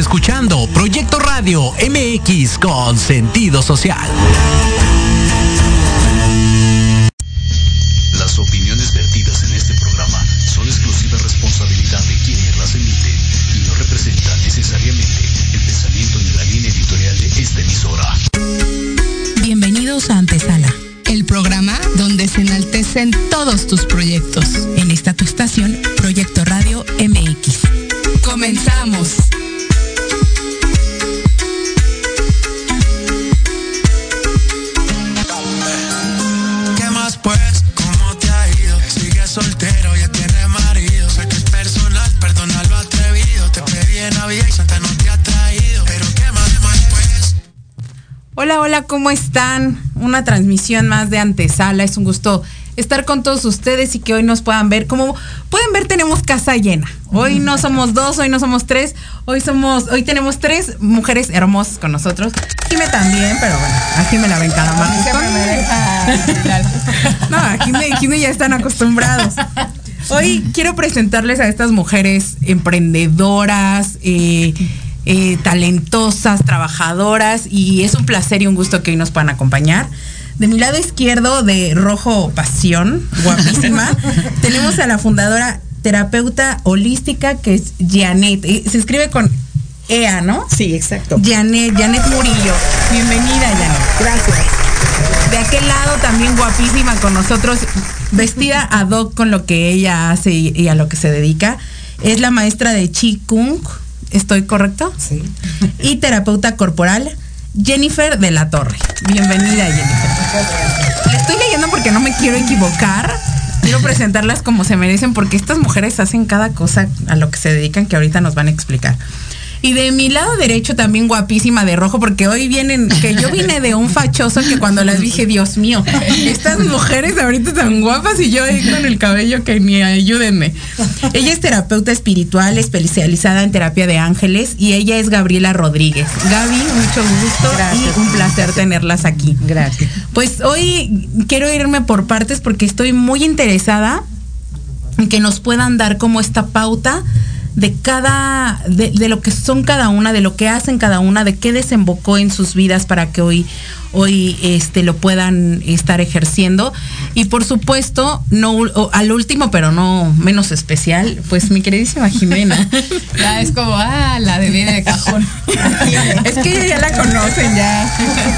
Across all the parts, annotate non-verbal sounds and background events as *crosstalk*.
escuchando Proyecto Radio MX con sentido social. Las opiniones vertidas en este programa son exclusiva responsabilidad de quienes las emiten y no representan necesariamente el pensamiento ni la línea editorial de esta emisora. Bienvenidos a Antesala, el programa donde se enaltecen ¿cómo están? Una transmisión más de antesala. Es un gusto estar con todos ustedes y que hoy nos puedan ver. Como pueden ver, tenemos casa llena. Hoy no somos dos, hoy no somos tres. Hoy somos, hoy tenemos tres mujeres hermosas con nosotros. Jime también, pero bueno, aquí me la ven cada mano. No, aquí me, aquí me ya están acostumbrados. Hoy quiero presentarles a estas mujeres emprendedoras, eh, eh, talentosas, trabajadoras, y es un placer y un gusto que hoy nos puedan acompañar. De mi lado izquierdo, de Rojo Pasión, *laughs* guapísima, tenemos a la fundadora terapeuta holística que es Janet. Eh, Se escribe con EA, ¿no? Sí, exacto. Janet, Janet Murillo. Bienvenida, Janet. Gracias. De aquel lado también guapísima con nosotros, vestida ad hoc con lo que ella hace y, y a lo que se dedica. Es la maestra de Chi Kung, ¿estoy correcto? Sí. Y terapeuta corporal, Jennifer de la Torre. Bienvenida, Jennifer. Le estoy leyendo porque no me quiero equivocar. Quiero presentarlas como se merecen porque estas mujeres hacen cada cosa a lo que se dedican que ahorita nos van a explicar. Y de mi lado derecho también guapísima de rojo, porque hoy vienen, que yo vine de un fachoso que cuando las dije, Dios mío, estas mujeres ahorita tan guapas y yo ahí con el cabello que ni ayúdenme. Ella es terapeuta espiritual especializada en terapia de ángeles y ella es Gabriela Rodríguez. Gaby, mucho gusto Gracias. y un placer tenerlas aquí. Gracias. Pues hoy quiero irme por partes porque estoy muy interesada en que nos puedan dar como esta pauta de cada, de, de lo que son cada una, de lo que hacen cada una, de qué desembocó en sus vidas para que hoy, hoy este, lo puedan estar ejerciendo. Y por supuesto, no o- al último, pero no menos especial, pues mi queridísima Jimena. *laughs* Ya es como, ah, la de viene de cajón. *laughs* es que ya la conocen, ya.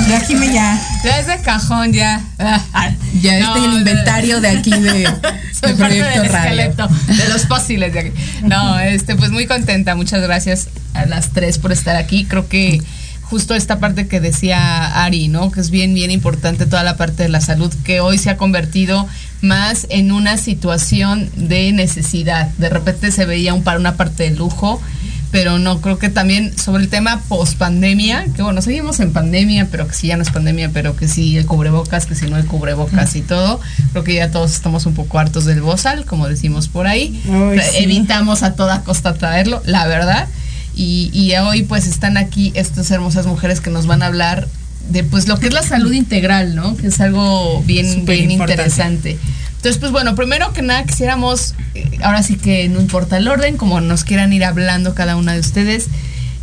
Ya ya. Ya es de cajón, ya. Ah, Ya no, este el inventario de aquí de, *laughs* Soy de parte del esqueleto, de los fósiles de aquí. No, este, pues muy contenta. Muchas gracias a las tres por estar aquí. Creo que justo esta parte que decía Ari, ¿no? Que es bien, bien importante toda la parte de la salud, que hoy se ha convertido más en una situación de necesidad. De repente se veía un, para una parte de lujo, pero no, creo que también sobre el tema post pandemia, que bueno, seguimos en pandemia, pero que sí ya no es pandemia, pero que sí el cubrebocas, que si no el cubrebocas y todo, creo que ya todos estamos un poco hartos del bozal, como decimos por ahí. Ay, sí. Evitamos a toda costa traerlo, la verdad. Y, y hoy pues están aquí estas hermosas mujeres que nos van a hablar de pues lo que es la salud integral, ¿no? Que es algo bien, bien importante. interesante. Entonces, pues bueno, primero que nada quisiéramos, eh, ahora sí que no importa el orden, como nos quieran ir hablando cada una de ustedes,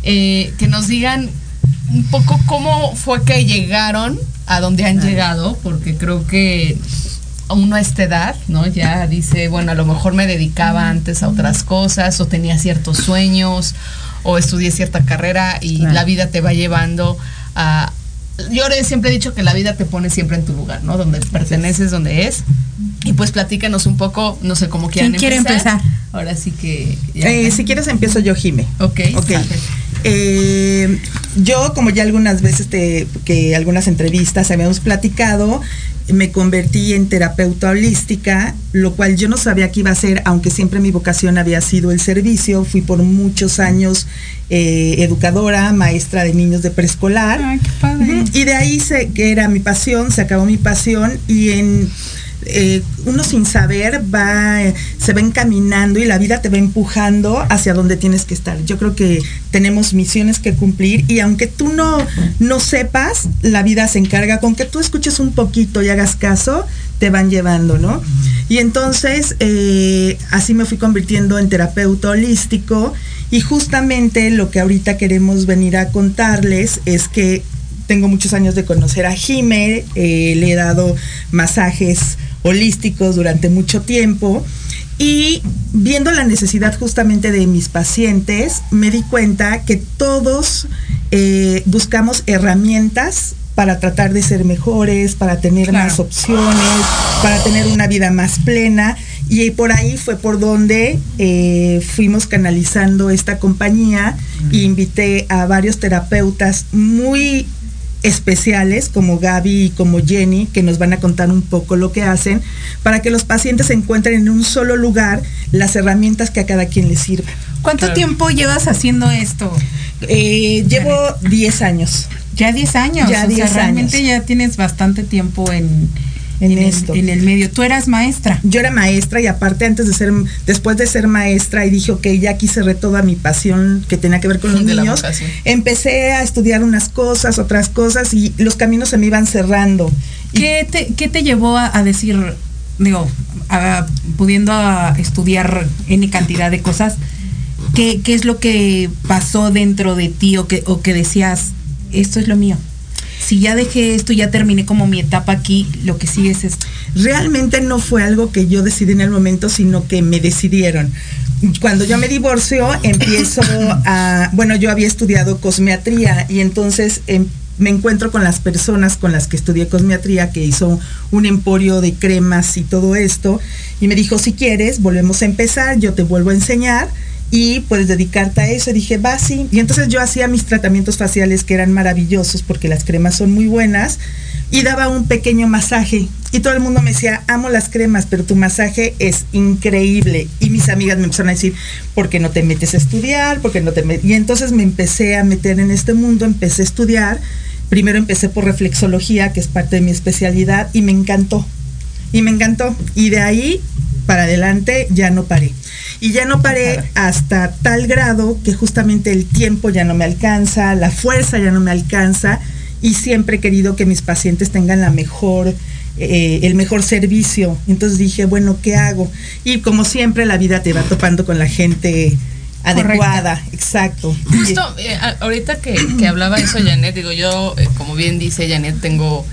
eh, que nos digan un poco cómo fue que llegaron a donde han llegado, porque creo que uno a esta edad, ¿no? Ya dice, bueno, a lo mejor me dedicaba antes a otras cosas, o tenía ciertos sueños, o estudié cierta carrera y Claro. la vida te va llevando a... Yo siempre he dicho que la vida te pone siempre en tu lugar, ¿no? Donde perteneces, donde es. Y pues platícanos un poco, no sé cómo quieran ¿Quién quiere empezar? Ahora sí que... ya. Eh, si quieres empiezo yo, Jime. ok. Ok. Eh, yo, como ya algunas veces te, que algunas entrevistas habíamos platicado, me convertí en terapeuta holística, lo cual yo no sabía que iba a ser, aunque siempre mi vocación había sido el servicio. Fui por muchos años eh, educadora, maestra de niños de preescolar. Ay, qué padre. Y de ahí se, que era mi pasión, se acabó mi pasión y en eh, uno sin saber va, se va encaminando y la vida te va empujando hacia donde tienes que estar. Yo creo que tenemos misiones que cumplir y aunque tú no, no sepas, la vida se encarga con que tú escuches un poquito y hagas caso, te van llevando, ¿no? Y entonces eh, así me fui convirtiendo en terapeuta holístico Y justamente lo que ahorita queremos venir a contarles es que tengo muchos años de conocer a Jime, eh, le he dado masajes holísticos durante mucho tiempo. Y viendo la necesidad justamente de mis pacientes, me di cuenta que todos eh, buscamos herramientas para tratar de ser mejores, para tener más opciones, para tener una vida más plena. Y por ahí fue por donde eh, fuimos canalizando esta compañía. E invité a varios terapeutas muy especiales como Gaby y como Jenny, que nos van a contar un poco lo que hacen, para que los pacientes encuentren en un solo lugar las herramientas que a cada quien les sirva. ¿Cuánto tiempo llevas haciendo esto? Eh, llevo 10 años. Ya 10 años. Ya 10 realmente ya tienes bastante tiempo en, en, esto. en el medio. Tú eras maestra. Yo era maestra y aparte antes de ser, después de ser maestra y dije, ok, ya aquí cerré toda mi pasión que tenía que ver con los niños, empecé a estudiar unas cosas, otras cosas y los caminos se me iban cerrando. ¿Qué te, qué te llevó a, decir, digo, pudiendo estudiar N cantidad de cosas, ¿qué, ¿qué es lo que pasó dentro de ti o que, o que decías, esto es lo mío? Si ya dejé esto, ya terminé como mi etapa aquí, lo que sigue es esto. Realmente no fue algo que yo decidí en el momento, sino que me decidieron. Cuando yo me divorcio, *coughs* empiezo a, bueno, yo había estudiado cosmetría y entonces em, me encuentro con las personas con las que estudié cosmetría, que hizo un emporio de cremas y todo esto, y me dijo, si quieres, volvemos a empezar, yo te vuelvo a enseñar y puedes dedicarte a eso. Y dije, va, sí. Y entonces yo hacía mis tratamientos faciales que eran maravillosos porque las cremas son muy buenas y daba un pequeño masaje. Y todo el mundo me decía, amo las cremas, pero tu masaje es increíble. Y mis amigas me empezaron a decir, ¿por qué no te metes a estudiar? ¿Por no te Y entonces me empecé a meter en este mundo, empecé a estudiar. Primero empecé por reflexología, que es parte de mi especialidad, y me encantó. Y me encantó. Y de ahí para adelante ya no paré. Y ya no paré hasta tal grado que justamente el tiempo ya no me alcanza, la fuerza ya no me alcanza y siempre he querido que mis pacientes tengan la mejor eh, el mejor servicio. Entonces dije, bueno, ¿qué hago? Y como siempre la vida te va topando con la gente adecuada, exacto. Justo eh, ahorita que, que, hablaba eso Janet, digo yo, eh, como bien dice Janet, tengo,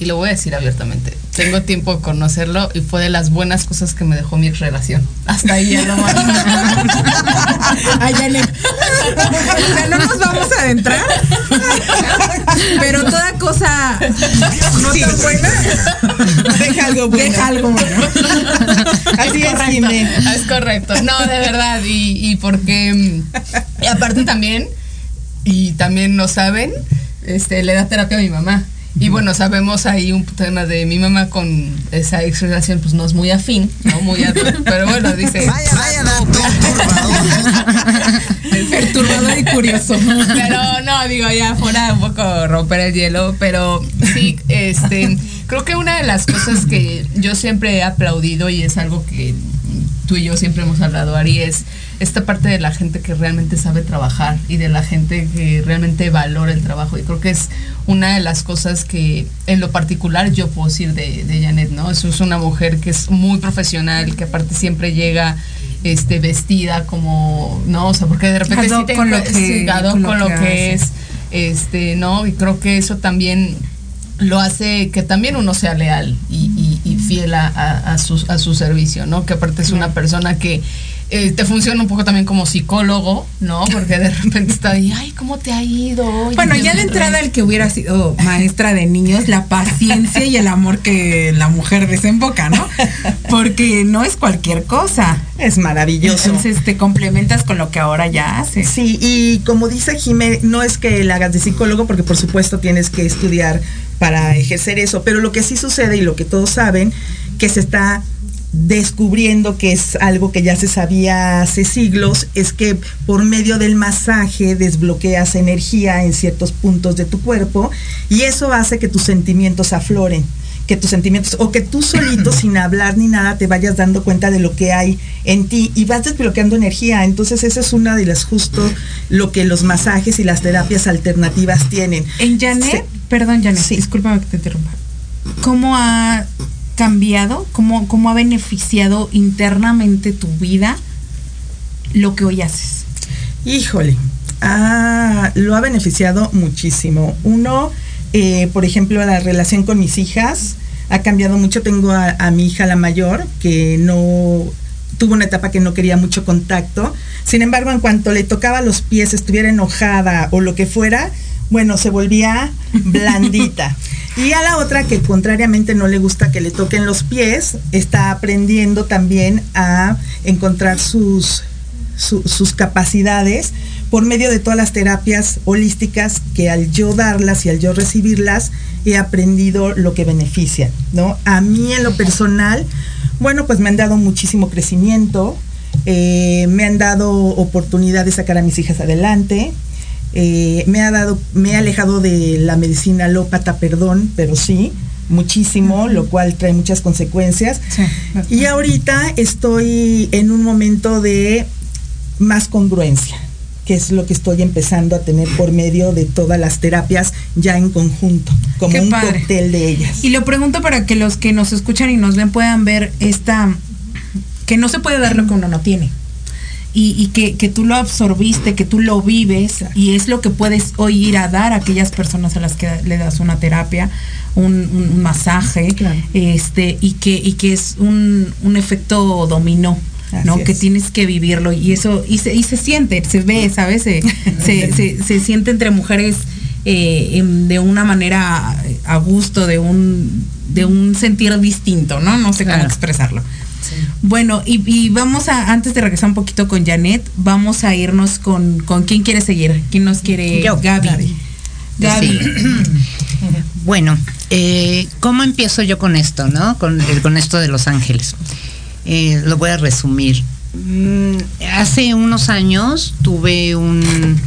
y lo voy a decir abiertamente, tengo tiempo de conocerlo y fue de las buenas cosas que me dejó mi relación. Hasta ahí ya lo *laughs* Ay, ya O sea, no nos vamos a adentrar. Pero toda cosa no tan buena. Deja algo bueno. Deja algo bueno. Así es, correcto. Es correcto. No, de verdad. Y, y porque. Y aparte también, y también no saben, este, le da terapia a mi mamá. Y bueno, sabemos ahí un tema de mi mamá con esa ex relación, pues no es muy afín, ¿no? Muy afín, pero bueno, dice. Vaya, vaya, *laughs* perturbador. y curioso. Pero no, digo, ya fuera un poco romper el hielo, pero sí, este, creo que una de las cosas que yo siempre he aplaudido y es algo que tú y yo siempre hemos hablado, Ari, es esta parte de la gente que realmente sabe trabajar y de la gente que realmente valora el trabajo. Y creo que es una de las cosas que en lo particular yo puedo decir de, de Janet, ¿no? Eso es una mujer que es muy profesional, que aparte siempre llega este vestida como, ¿no? O sea, porque de repente sí con lo que, con, lo que, es, este, ¿no? Y creo que eso también lo hace que también uno sea leal y, fiel a, su, a su servicio, ¿no? Que aparte es una persona que eh, te funciona un poco también como psicólogo, ¿no? Porque de repente está ahí, ay, ¿cómo te ha ido? bueno, ya de entrada el que hubiera sido maestra de niños, la paciencia y el amor que la mujer desemboca, ¿no? Porque no es cualquier cosa. Es maravilloso. Entonces te complementas con lo que ahora ya haces. Sí, y como dice Jimé, no es que la hagas de psicólogo, porque por supuesto tienes que estudiar para ejercer eso, pero lo que sí sucede y lo que todos saben, que se está descubriendo que es algo que ya se sabía hace siglos, es que por medio del masaje desbloqueas energía en ciertos puntos de tu cuerpo y eso hace que tus sentimientos afloren que tus sentimientos o que tú solito sin hablar ni nada te vayas dando cuenta de lo que hay en ti y vas desbloqueando energía. Entonces esa es una de las justo lo que los masajes y las terapias alternativas tienen. En Janet, perdón Janet, sí. discúlpame que te interrumpa. ¿Cómo ha cambiado? ¿Cómo, ¿Cómo ha beneficiado internamente tu vida lo que hoy haces? Híjole, ah, lo ha beneficiado muchísimo. Uno, eh, por ejemplo, la relación con mis hijas ha cambiado mucho. Tengo a, a mi hija la mayor que no tuvo una etapa que no quería mucho contacto. Sin embargo, en cuanto le tocaba los pies, estuviera enojada o lo que fuera, bueno, se volvía blandita. Y a la otra que contrariamente no le gusta que le toquen los pies, está aprendiendo también a encontrar sus, su- sus capacidades por medio de todas las terapias holísticas que al yo darlas y al yo recibirlas he aprendido lo que beneficia, ¿no? A mí en lo personal, bueno, pues me han dado muchísimo crecimiento, eh, me han dado oportunidad de sacar a mis hijas adelante, eh, me ha dado, me he alejado de la medicina alópata, perdón, pero sí, muchísimo, lo cual trae muchas consecuencias. Sí. Y ahorita estoy en un momento de más congruencia, que es lo que estoy empezando a tener por medio de todas las terapias ya en conjunto, como Qué un padre. cóctel de ellas. Y lo pregunto para que los que nos escuchan y nos ven puedan ver esta, que no se puede dar lo que uno no tiene. Y, y que, que tú lo absorbiste, que tú lo vives y es lo que puedes hoy ir a dar a aquellas personas a las que le das una terapia, un, un- masaje, Claro. este, y que, y que es un, un efecto dominó. ¿no? Que es. tienes que vivirlo y eso, y se, y se siente, se ve, ¿sabes? Se, *laughs* se, se- se siente entre mujeres eh, de una manera a gusto, de un, de un sentir distinto, ¿no? No sé cómo Claro. expresarlo. Bueno, y, y vamos a, antes de regresar un poquito con Janet, vamos a irnos con, con quién quiere seguir, quién nos quiere, Yo. Gaby. Gaby. Gaby. Sí. *clears throat* Bueno, eh, ¿cómo empiezo yo con esto, no? Con, el- con esto de Los Ángeles. Eh, lo voy a resumir. Mm, hace unos años tuve un,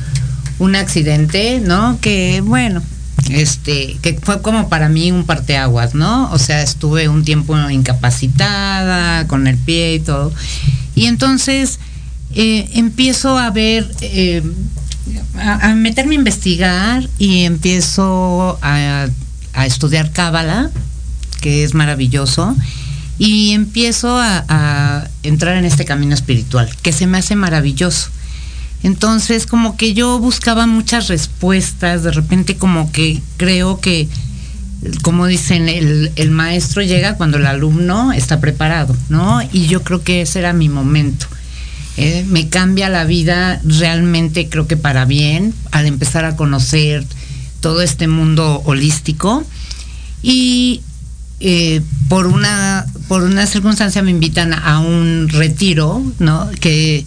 un accidente, ¿no? Que, bueno, este, que fue como para mí un parteaguas, ¿no? O sea, estuve un tiempo incapacitada, con el pie y todo. Y entonces eh, empiezo a ver, eh, a, meterme a investigar y empiezo a, estudiar Cábala, que es maravilloso, y empiezo a entrar en este camino espiritual, que se me hace maravilloso. Entonces, como que yo buscaba muchas respuestas, de repente como que creo que, como dicen, el, el maestro llega cuando el alumno está preparado, ¿no? Y yo creo que ese era mi momento. Eh, me cambia la vida realmente, creo que para bien, al empezar a conocer todo este mundo holístico. Y eh, por una por una circunstancia me invitan a un retiro, ¿no? Que,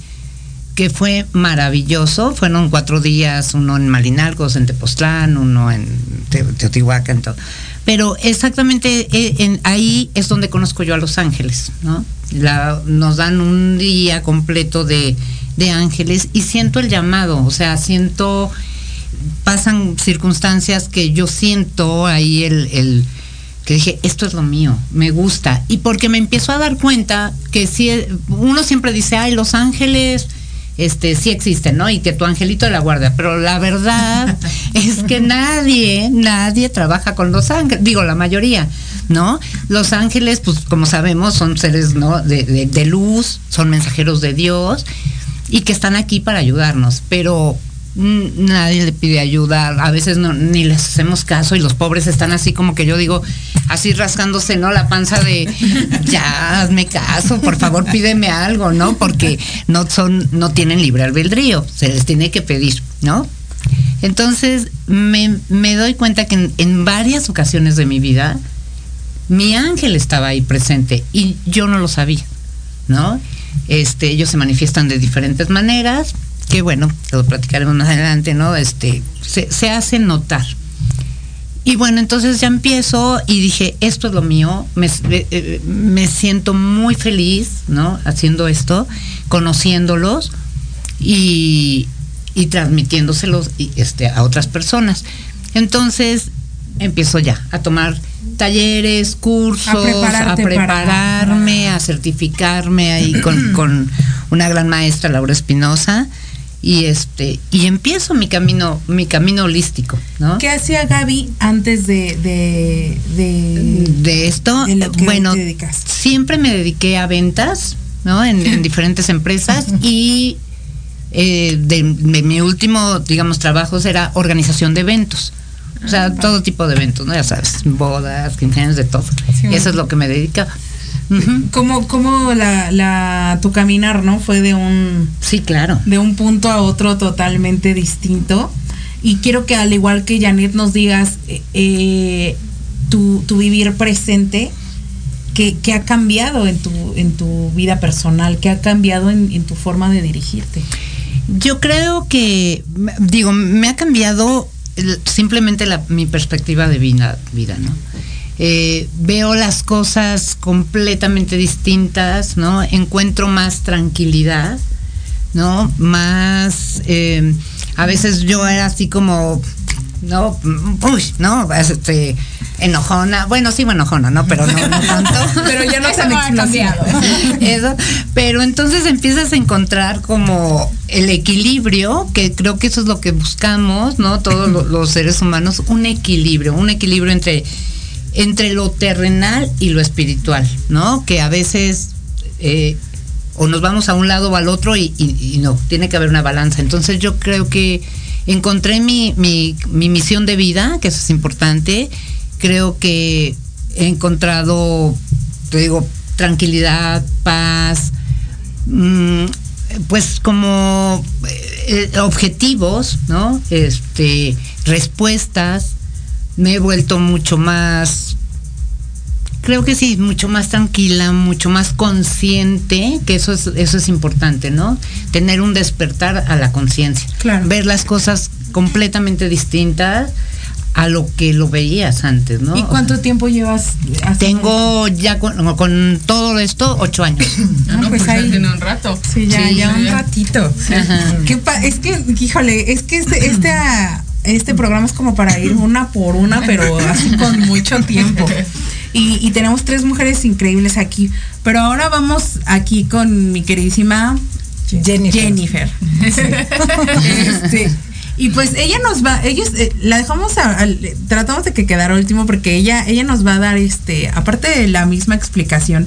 que fue maravilloso. Fueron cuatro días, uno en Malinalcos, en Tepoztlán, uno en Te- Teotihuacán, todo. Pero exactamente eh, ahí es donde conozco yo a Los Ángeles, ¿no? Nos dan un día completo de, de ángeles y siento el llamado, o sea, siento pasan circunstancias que yo siento ahí el, el- que dije, esto es lo mío, me gusta. Y porque me empiezo a dar cuenta que si uno siempre dice, ay, los ángeles, este, sí existen, ¿no? Y que tu angelito de la guarda. Pero la verdad *laughs* es que nadie, nadie trabaja con los ángeles, digo, la mayoría, ¿no? Los ángeles, pues como sabemos, son seres, ¿no? De, de- de luz, son mensajeros de Dios y que están aquí para ayudarnos. Pero nadie le pide ayuda, a veces no, ni les hacemos caso y los pobres están así como que yo digo, así rascándose, ¿no? La panza de, *laughs* ya, hazme caso, por favor pídeme algo, ¿no? Porque no son, no tienen libre albedrío, se les tiene que pedir, ¿no? Entonces me, me doy cuenta que en, en varias ocasiones de mi vida, mi ángel estaba ahí presente y yo no lo sabía, ¿no? Este, ellos se manifiestan de diferentes maneras, que bueno, lo platicaremos más adelante, ¿no? Este, se, se hacen notar. Y bueno, entonces ya empiezo y dije, esto es lo mío, me, eh, eh, me siento muy feliz, ¿no? Haciendo esto, conociéndolos y, y transmitiéndoselos y, este, a otras personas. Entonces empiezo ya a tomar talleres, cursos, A prepararme, para- a certificarme ahí con, *clears throat* con una gran maestra, Laura Espinosa, y este, y empiezo mi camino, mi camino holístico, ¿no? ¿Qué hacía Gaby antes de, de, de, de esto, de lo que bueno, te siempre me dediqué a ventas, ¿no? En, en *laughs* diferentes empresas y eh, de, mi último, digamos, trabajo era organización de eventos. O sea, todo tipo de eventos, ¿no? Ya sabes, bodas, 15 años, de todo. Sí. Eso es lo que me dedicaba. Ujú. ¿Cómo, cómo la, la, tu caminar, no? Fue de un, Sí, claro. de un punto a otro totalmente distinto. Y quiero que al igual que Janet nos digas eh, eh, tu, tu vivir presente, ¿qué, qué ha cambiado en tu, en tu vida personal? ¿Qué ha cambiado en, en tu forma de dirigirte? Yo creo que, digo, me ha cambiado simplemente la- mi perspectiva de vida, vida ¿no? Eh, veo las cosas completamente distintas, ¿no? Encuentro más tranquilidad, ¿no? Más, eh, a veces yo era así como, no, uy, no, este, enojona, bueno, sí, enojona, ¿no? Pero no, no tanto. *laughs* Pero ya no no ha cambiado. *laughs* Eso, pero entonces empiezas a encontrar como el equilibrio, que creo que eso es lo que buscamos, ¿no? Todos lo- los seres humanos, un equilibrio, un equilibrio entre, entre lo terrenal y lo espiritual, ¿no? Que a veces eh, o nos vamos a un lado o al otro y, no, tiene que haber una balanza. Entonces yo creo que encontré mi, mi, mi misión de vida, que eso es importante. Creo que he encontrado, te digo, tranquilidad, paz, mm, pues como eh, objetivos, ¿no? Este, respuestas. Me he vuelto mucho más creo que sí, mucho más tranquila, mucho más consciente, que eso es, eso es importante, ¿no? Tener un despertar a la conciencia. Claro. Ver las cosas completamente distintas a lo que lo veías antes, ¿no? ¿Y cuánto tiempo llevas haciendo? Tengo ya con, con todo esto ocho años. *coughs* Ah, no, pues pues, ahí. ya tiene un rato. Sí, ya, Sí, ya un ya. ratito. Ajá. Qué pa- es que, híjole, es que este, este, *coughs* ah, este programa es como para ir una por una, pero así con mucho tiempo. Y, y tenemos tres mujeres increíbles aquí. Pero ahora vamos aquí con mi queridísima Jennifer. Jennifer. Este, y pues ella nos va, ellos eh, la dejamos a- tratamos de que quedara último porque ella, ella nos va a dar este, aparte de la misma explicación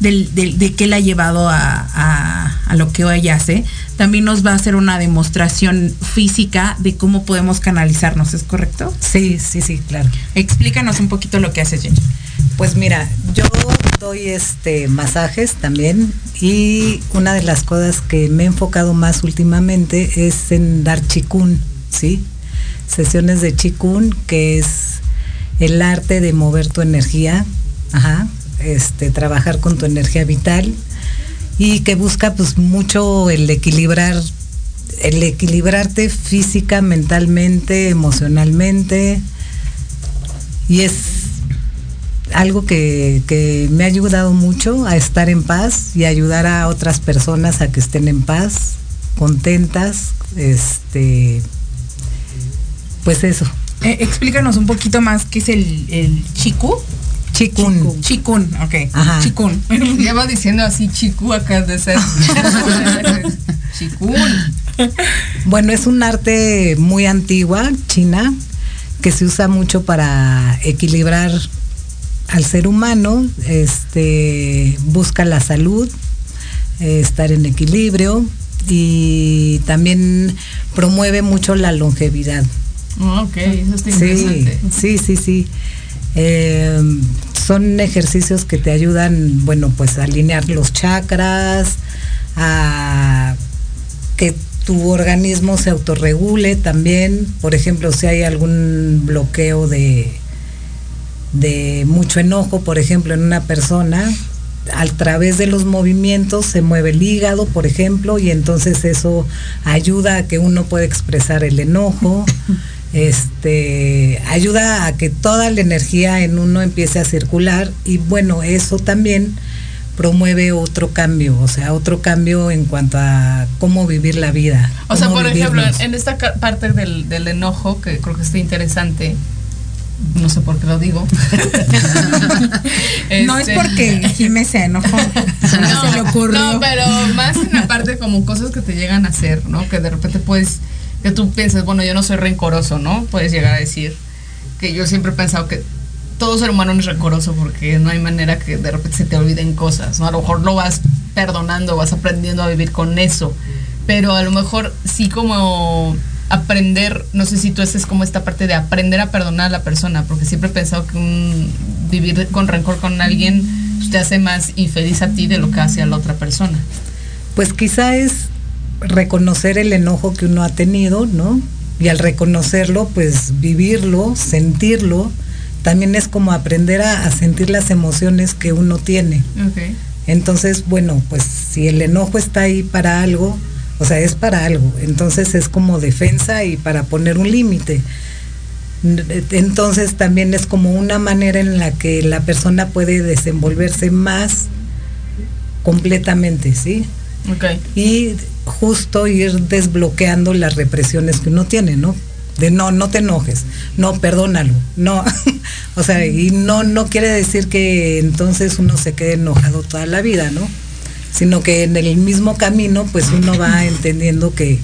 del, del- de qué la ha llevado a, a- a lo que ella hace, también nos va a hacer una demostración física de cómo podemos canalizarnos, ¿es correcto? Sí, sí, sí, claro. Explícanos un poquito lo que hace Jennifer. Pues mira, yo doy este masajes también y una de las cosas que me he enfocado más últimamente es en dar chikun, ¿sí? Sesiones de chikun, que es el arte de mover tu energía, ajá, este trabajar con tu energía vital y que busca pues mucho el equilibrar el equilibrarte física, mentalmente, emocionalmente y es algo que, que me ha ayudado mucho a estar en paz y ayudar a otras personas a que estén en paz, contentas, este, pues eso, Eh, explícanos un poquito más qué es el, el chiku. Chikun. Chikun, ok. Ajá. Chikun. *laughs* Lleva diciendo así chicu acá de ser. *laughs* Chicún. Bueno, es un arte muy antigua, china, que se usa mucho para equilibrar al ser humano, este, busca la salud, eh, estar en equilibrio y también promueve mucho la longevidad. Ok, eso está Sí, interesante. sí, sí, sí. Eh, son ejercicios que te ayudan, bueno, pues a alinear los chakras, a que tu organismo se autorregule también. Por ejemplo, si hay algún bloqueo de, de mucho enojo, por ejemplo, en una persona, a través de los movimientos se mueve el hígado, por ejemplo, y entonces eso ayuda a que uno pueda expresar el enojo, *laughs* este, ayuda a que toda la energía en uno empiece a circular y bueno, eso también promueve otro cambio, o sea, otro cambio en cuanto a cómo vivir la vida. O sea, por ejemplo, vivirnos. en, en esta parte del, del enojo, que creo que está interesante, no sé por qué lo digo. *laughs* *laughs* No es Este, porque Jiménez se enojó. No, *laughs* se le ocurrió. No, pero más en la parte como cosas que te llegan a hacer, ¿no? Que de repente puedes, que tú piensas, bueno, yo no soy rencoroso, ¿no? Puedes llegar a decir que yo siempre he pensado que todo ser humano no es rencoroso porque no hay manera que de repente se te olviden cosas, ¿no? A lo mejor lo vas perdonando, vas aprendiendo a vivir con eso. pero a lo mejor sí como aprender, no sé si tú haces como esta parte de aprender a perdonar a la persona, porque siempre he pensado que un, vivir con rencor con alguien te hace más infeliz a ti de lo que hace a la otra persona. Pues quizá es reconocer el enojo que uno ha tenido, ¿no? Y al reconocerlo, pues vivirlo, sentirlo, también es como aprender a, a sentir las emociones que uno tiene. Okay. Entonces, bueno, pues si el enojo está ahí para algo, o sea, es para algo. Entonces es como defensa y para poner un límite. Entonces también es como una manera en la que la persona puede desenvolverse más completamente, ¿sí? Okay. Y justo ir desbloqueando las represiones que uno tiene, ¿no? De no, no te enojes, no, perdónalo, no. *laughs* o sea, y no, no quiere decir que entonces uno se quede enojado toda la vida, ¿no? Sino que en el mismo camino, pues uno va entendiendo que,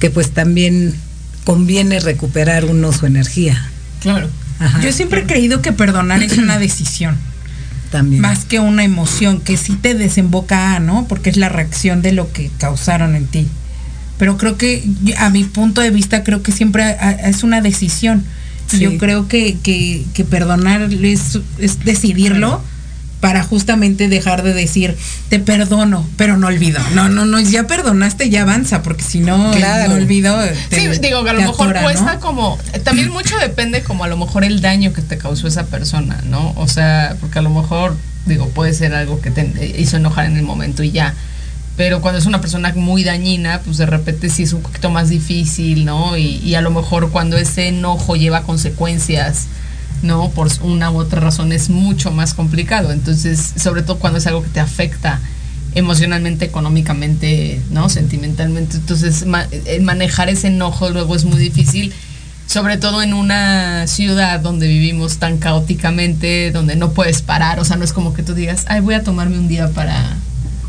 que pues también conviene recuperar uno su energía. Claro. Ajá. Yo siempre he creído que perdonar es una decisión. También. Más que una emoción que sí te desemboca a, ¿no? Porque es la reacción de lo que causaron en ti. Pero creo que, a mi punto de vista, creo que siempre es una decisión. Sí. Yo creo que, que, que perdonar es, es decidirlo para justamente dejar de decir, te perdono, pero no olvido. No, no, no, ya perdonaste, ya avanza, porque si no, Claro. no olvido. te- sí, digo que a lo mejor atora, cuesta ¿no? como. También mucho depende, como a lo mejor el daño que te causó esa persona, ¿no? O sea, porque a lo mejor, digo, puede ser algo que te hizo enojar en el momento y ya. Pero cuando es una persona muy dañina, pues de repente sí es un poquito más difícil, ¿no? Y, y a lo mejor cuando ese enojo lleva consecuencias, ¿no? Por una u otra razón es mucho más complicado. Entonces, sobre todo cuando es algo que te afecta emocionalmente, económicamente, ¿no? Sentimentalmente. Entonces, manejar ese enojo luego es muy difícil, sobre todo en una ciudad donde vivimos tan caóticamente, donde no puedes parar, o sea, no es como que tú digas, ay, voy a tomarme un día para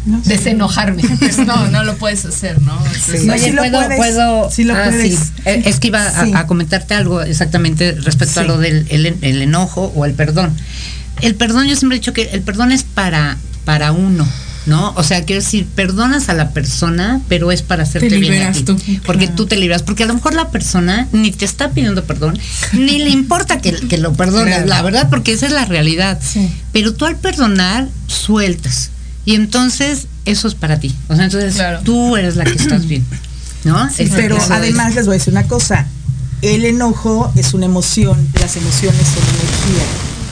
desenojarme. *laughs* Pues no, no lo puedes hacer, ¿no? Entonces, Oye, sí lo puedo, puedes, puedo. sí lo ah, puedes. sí. Eh, Es que iba a- Sí. a, comentarte algo exactamente respecto a lo del el, el enojo o el perdón. El perdón, yo siempre he dicho que el perdón es para, para uno. ¿No? O sea, quiero decir, perdonas a la persona, pero es para hacerte bien a liberas ti. tú. Porque Claro. tú te libras. Porque a lo mejor la persona ni te está pidiendo perdón, ni le importa que, que lo perdones, Claro. la verdad, porque esa es la realidad. Sí. Pero tú al perdonar, sueltas. Y entonces, eso es para ti. O sea, entonces Claro. tú eres la que estás bien. ¿No? Sí, pero es. además les voy a decir una cosa. El enojo es una emoción, las emociones son energía.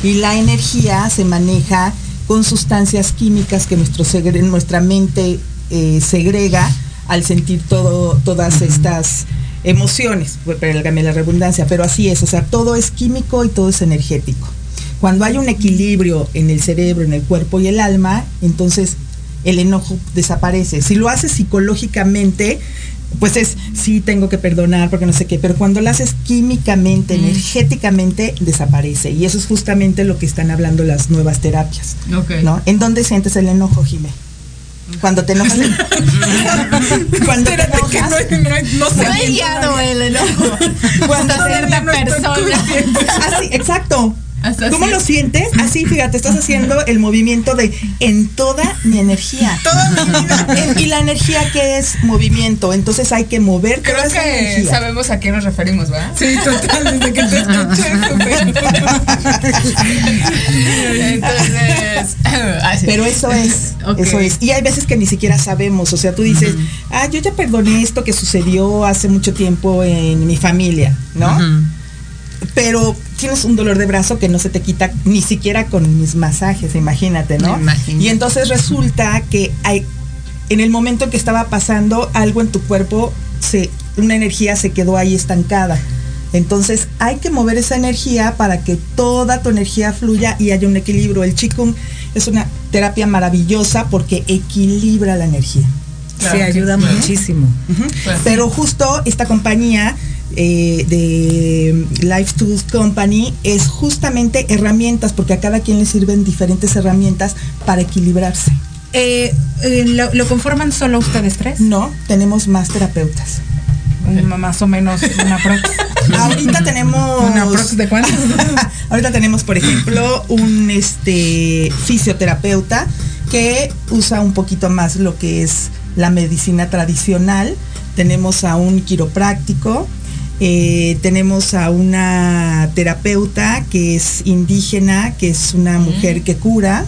Y la energía se maneja con sustancias químicas que nuestro segre- nuestra mente eh, segrega al sentir todo, todas estas emociones, perdóname la redundancia, pero así es, o sea, todo es químico y todo es energético. Cuando hay un equilibrio en el cerebro, en el cuerpo y el alma, entonces el enojo desaparece. Si lo haces psicológicamente, pues es, sí, tengo que perdonar porque no sé qué, pero cuando lo haces químicamente, Mm. energéticamente, desaparece. Y eso es justamente lo que están hablando las nuevas terapias. ¿En dónde sientes el enojo, Jimé? Cuando te enojas. *laughs* cuando te Espérate, que enojas. no, no, no sé No el enojo. Cuando cierta persona. Así, exacto. Hasta ¿Cómo así. lo sientes? Así, fíjate, estás haciendo el movimiento de en toda mi energía. Toda mi vida. Y la energía que es movimiento, entonces hay que mover toda Creo esa que energía. sabemos a qué nos referimos, ¿verdad? Sí, total, desde que te escuché. *laughs* Entonces, *clears throat* así. Pero eso es, eso es. Y hay veces que ni siquiera sabemos, o sea, tú dices, ah, yo ya perdoné esto que sucedió hace mucho tiempo en mi familia, ¿no? Pero tienes un dolor de brazo que no se te quita ni siquiera con mis masajes, imagínate, ¿no? Y entonces resulta que hay, en el momento que estaba pasando algo en tu cuerpo, se, una energía se quedó ahí estancada. Entonces hay que mover esa energía para que toda tu energía fluya y haya un equilibrio. El Qigong es una terapia maravillosa porque equilibra la energía. Sí, ayuda muchísimo. Pues. Pero justo esta compañía eh, de Life Tools Company es justamente herramientas, porque a cada quien le sirven diferentes herramientas para equilibrarse. Eh, eh, ¿lo, lo conforman solo ustedes tres? No, tenemos más terapeutas. Más o menos una prox. *laughs* Ahorita tenemos. ¿Una prox de cuánto? *laughs* Ahorita tenemos, por ejemplo, un este fisioterapeuta que usa un poquito más lo que es la medicina tradicional, tenemos a un quiropráctico, eh, tenemos a una terapeuta que es indígena, que es una mujer que cura,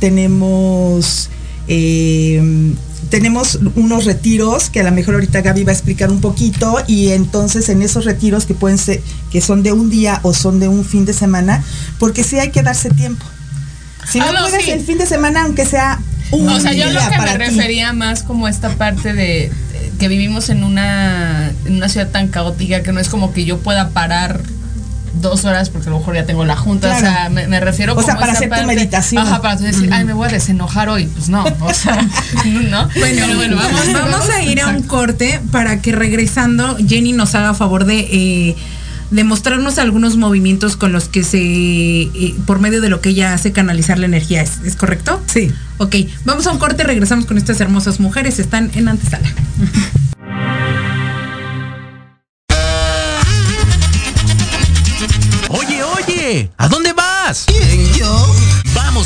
tenemos eh, tenemos unos retiros que a lo mejor ahorita Gaby va a explicar un poquito y entonces en esos retiros que pueden ser que son de un día o son de un fin de semana, porque sí hay que darse tiempo. Si Ah, no, no, puedes sí. el fin de semana aunque sea un O sea, yo día lo que me ti. refería más como esta parte de que vivimos en una, en una ciudad tan caótica que no es como que yo pueda parar dos horas porque a lo mejor ya tengo la junta. O sea, me, me refiero O sea, para hacer tu meditación. Ajá, para tú decir, ay, me voy a desenojar hoy. Pues no, o sea, *laughs* ¿no? Bueno, Pero vamos, vamos a ir a un corte para que regresando Jenny nos haga favor de, eh, de mostrarnos algunos movimientos con los que se, eh, por medio de lo que ella hace, canalizar la energía. ¿Es, es correcto? Sí. Ok, vamos a un corte, regresamos con estas hermosas mujeres, están en antesala. Oye, oye, ¿a dónde?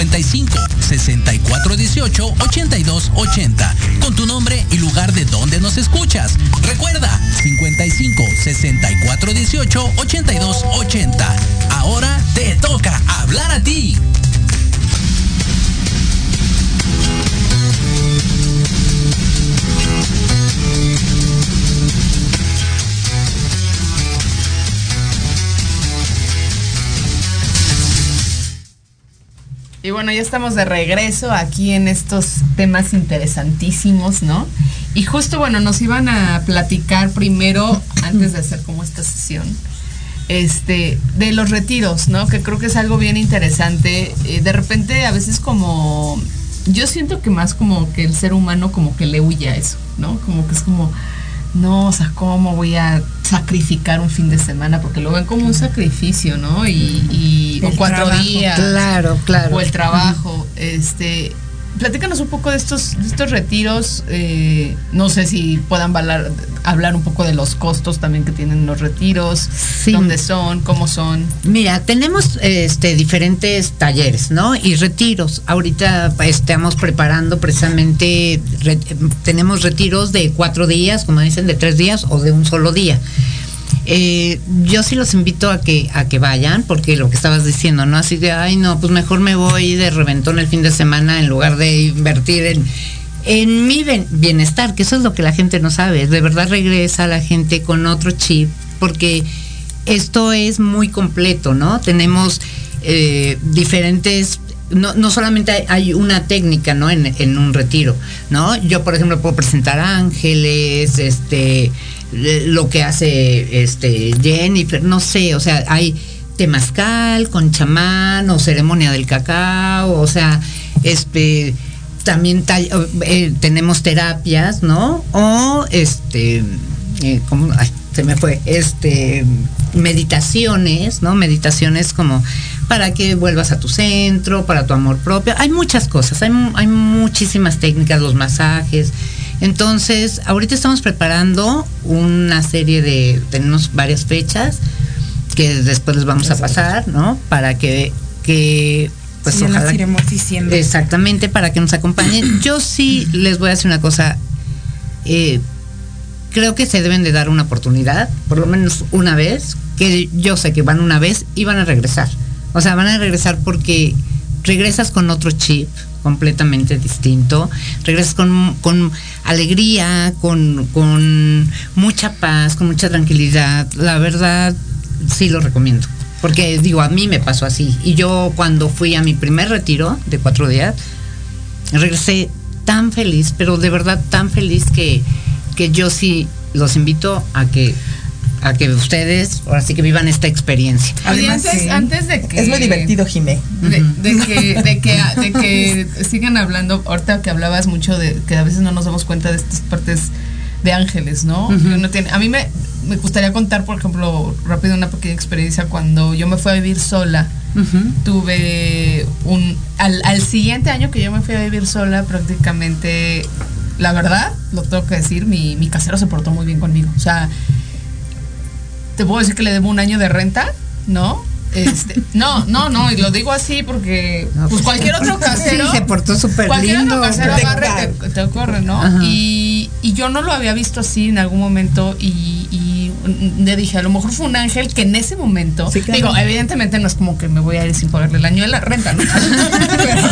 55 64 18 82 80 con tu nombre y lugar de donde nos escuchas. Recuerda 55 64 18 bueno, ya estamos de regreso aquí en estos temas interesantísimos, ¿no? Y justo, bueno, nos iban a platicar primero, antes de hacer como esta sesión, este, de los retiros, ¿no? Que creo que es algo bien interesante. Eh, de repente, a veces como, yo siento que más como que el ser humano como que le huye a eso, ¿no? Como que es como, no, o sea, ¿cómo voy a sacrificar un fin de semana? Porque lo ven como un sacrificio, ¿no? Y, y o cuatro trabajo. días. Claro, claro. O el trabajo. Este, platícanos un poco de estos, de estos retiros. eh, no sé si puedan hablar, hablar un poco de los costos también que tienen los retiros, Sí. dónde son, cómo son. Mira, tenemos este diferentes talleres, ¿no? Y retiros. Ahorita pues, estamos preparando precisamente, re- tenemos retiros de cuatro días, como dicen, de tres días o de un solo día. Eh, yo sí los invito a que a que vayan, porque lo que estabas diciendo, ¿no? Así de, ay, no, pues mejor me voy de reventón el fin de semana en lugar de invertir en, en mi bienestar, que eso es lo que la gente no sabe. De verdad regresa la gente con otro chip, porque esto es muy completo, ¿no? Tenemos eh, diferentes no, no solamente hay, una técnica, ¿no? En, en un retiro, ¿no? Yo, por ejemplo, puedo presentar ángeles, este, lo que hace este Jennifer, no sé, o sea, hay temazcal con chamán o ceremonia del cacao, o sea, este también eh, tenemos terapias, ¿no? O este eh, se me fue, este meditaciones, ¿no? Meditaciones como para que vuelvas a tu centro, para tu amor propio. Hay muchas cosas, hay, hay muchísimas técnicas, los masajes. Entonces, ahorita estamos preparando una serie de, tenemos varias fechas que después les vamos a pasar, ¿no? Para que, que pues las ojalá iremos diciendo. Exactamente, para que nos acompañen. *clears throat* Yo sí les voy a decir una cosa. eh, creo que se deben de dar una oportunidad, por lo menos una vez, que yo sé que van una vez y van a regresar. O sea, van a regresar porque regresas con otro chip completamente distinto, regresas con, con alegría, con, con mucha paz, con mucha tranquilidad. La verdad, sí lo recomiendo. Porque digo, a mí me pasó así. Y yo cuando fui a mi primer retiro de cuatro días, regresé tan feliz, pero de verdad tan feliz que, que yo sí los invito a que a que ustedes ahora sí que vivan esta experiencia. Además, antes, sí. antes de que Es muy divertido, Jimé. de, de que, de, que, de que sigan hablando, ahorita que hablabas mucho de que a veces no nos damos cuenta de estas partes de ángeles, ¿no? Que uno tiene, a mí me, me gustaría contar, por ejemplo, rápido una pequeña experiencia cuando yo me fui a vivir sola. Tuve un. Al, al siguiente año que yo me fui a vivir sola, prácticamente, la verdad, lo tengo que decir, mi, mi casero se portó muy bien conmigo. O sea, te puedo decir que le debo un año de renta, ¿no? Este, *laughs* no, no, no, y lo digo así porque No, pues pues, cualquier otro casero Sí, se portó súper cualquier lindo. otro casero y te, te corre, ¿no? Y, y yo no lo había visto así en algún momento y, y le dije, a lo mejor fue un ángel que en ese momento, Sí, claro. digo, evidentemente no es como que me voy a ir sin pagarle el año de la renta, ¿no? *laughs* pero,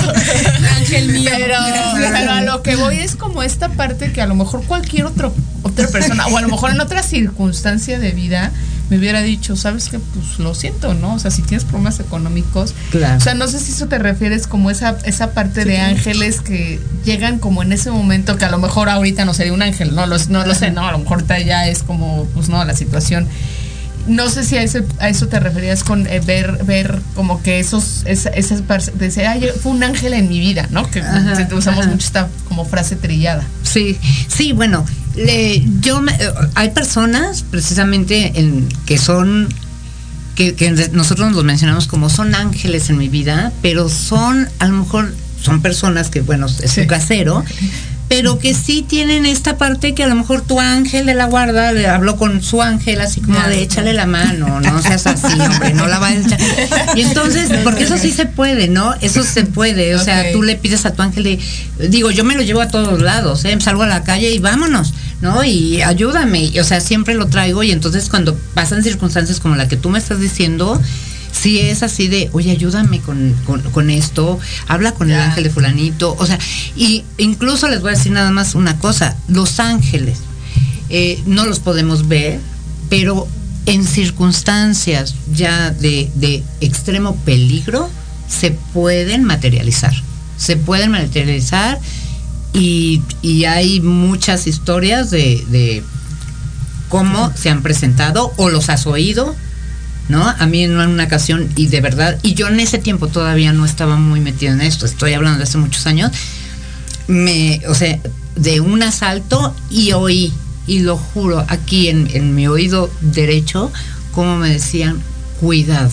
ángel mío. Pero, pero a lo que voy es como esta parte que a lo mejor cualquier otro, otra persona, o a lo mejor en otra circunstancia de vida, me hubiera dicho, ¿sabes qué? Pues lo siento, ¿no? O sea, si tienes problemas económicos, Claro. o sea, no sé si eso te refieres como esa, esa parte de ángeles que llegan como en ese momento que a lo mejor ahorita no sería un ángel, no lo, no lo sé, no, a lo mejor ahorita ya es como, pues no, la situación. No sé si a, ese, a eso te referías con eh, ver, ver como que esos, esa- esas de decir, ay, fue un ángel en mi vida, ¿no? Que Ajá, usamos ajá. mucho esta como frase trillada. Sí, sí, bueno, le- yo me- eh, hay personas precisamente en, que son que, que nosotros los mencionamos como son ángeles en mi vida, pero son a lo mejor son personas que bueno es Sí. su casero, pero que sí tienen esta parte que a lo mejor tu ángel de la guarda le habló con su ángel así como de échale la mano, no seas así, hombre, no la vayas a echar. Y entonces, *laughs* porque eso sí se puede, ¿no? Eso se puede, o sea, tú le pides a tu ángel de, digo, yo me lo llevo a todos lados, ¿eh? salgo a la calle y vámonos, ¿no? Y ayúdame, y, o sea, siempre lo traigo y entonces cuando pasan circunstancias como la que tú me estás diciendo, sí es así de, oye, ayúdame con, con, con esto, habla con el ángel de fulanito, o sea, y incluso les voy a decir nada más una cosa, los ángeles eh, no los podemos ver, pero en circunstancias ya de, de extremo peligro se pueden materializar, se pueden materializar y, y hay muchas historias de, de cómo se han presentado o los has oído ¿no? A mí en una ocasión, y de verdad, y yo en ese tiempo todavía no estaba muy metido en esto, estoy hablando de hace muchos años, me, o sea, de un asalto y oí, y lo juro, aquí en, en mi oído derecho, como me decían, cuidado